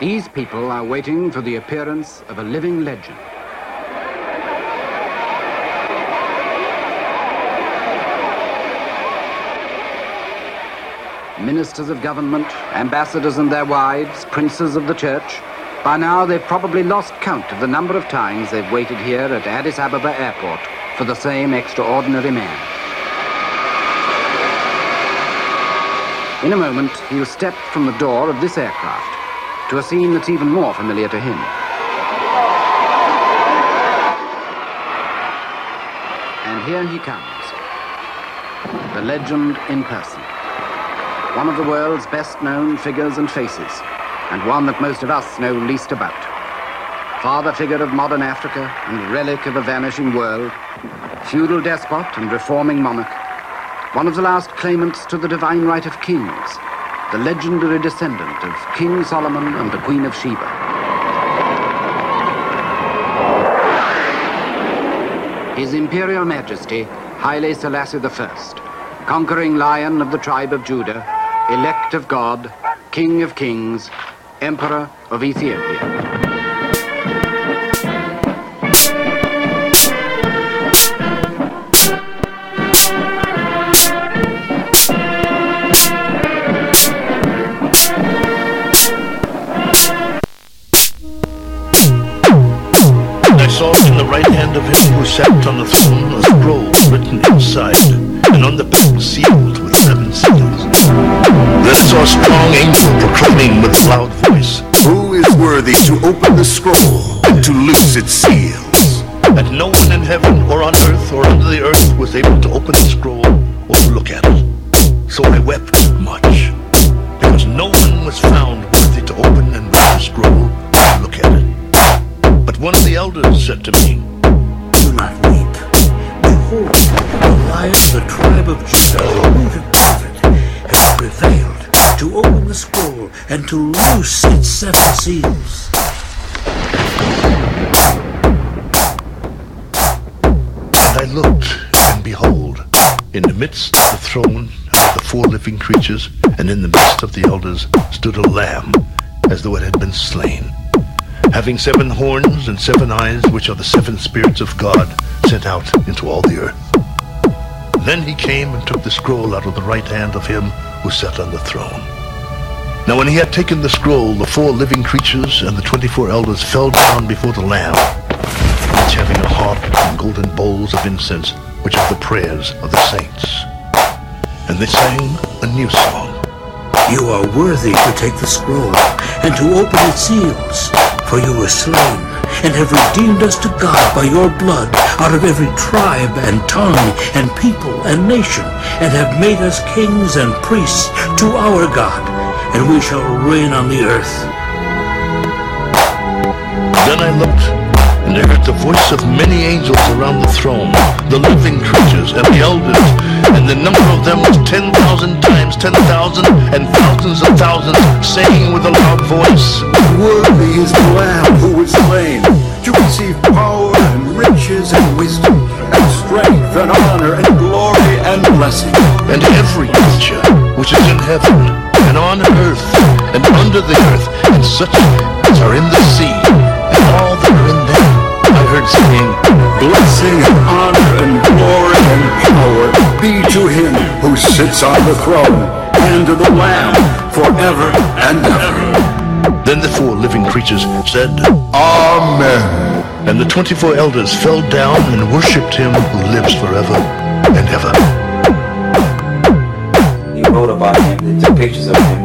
These people are waiting for the appearance of a living legend. Ministers of government, ambassadors and their wives, princes of the church. By now, they've probably lost count of the number of times they've waited here at Addis Ababa Airport for the same extraordinary man. In a moment, he'll step from the door of this aircraft to a scene that's even more familiar to him. And here he comes. The legend in person. One of the world's best known figures and faces, and one that most of us know least about. Father figure of modern Africa and relic of a vanishing world, feudal despot and reforming monarch, one of the last claimants to the divine right of kings, the legendary descendant of King Solomon and the Queen of Sheba. His Imperial Majesty, Haile Selassie I, conquering lion of the tribe of Judah, elect of God, King of kings, Emperor of Ethiopia. Saw in the right hand of him who sat on the throne a scroll written inside, and on the back sealed with seven seals. Then I saw a strong angel proclaiming with a loud voice, Who is worthy to open the scroll and to loose its seals? And no one in heaven or on earth or under the earth was able to open the scroll or to look at it. To me, Do not weep. Behold, the lion of the tribe of Judah, the rooted prophet, has prevailed to open the scroll and to loose its seven seals. And I looked, and behold, in the midst of the throne and of the four living creatures, and in the midst of the elders, stood a lamb, as though it had been slain, having seven horns and seven eyes, which are the seven spirits of God sent out into all the earth. Then he came and took the scroll out of the right hand of him who sat on the throne. Now when he had taken the scroll, the four living creatures and the twenty-four elders fell down before the Lamb, each having a harp and golden bowls of incense, which are the prayers of the saints. And they sang a new song. You are worthy to take the scroll and to open its seals, for you were slain and have redeemed us to God by your blood out of every tribe and tongue and people and nation, and have made us kings and priests to our God, and we shall reign on the earth. Then I looked, and I heard the voice of many angels around the throne, the living creatures and the elders, and the number of them was ten thousand times ten thousand and thousands of thousands, saying with a loud voice, Worthy is the Lamb who was slain to receive power and riches and wisdom and strength and honor and glory and blessing. and every creature which is in heaven and on earth and under the earth and such as are in the sea and all Blessing and honor and glory and power be to him who sits on the throne and to the Lamb forever and ever. then the four living creatures said Amen. and the 24 elders fell down and worshipped him who lives forever and ever He wrote about him, they took pictures of him.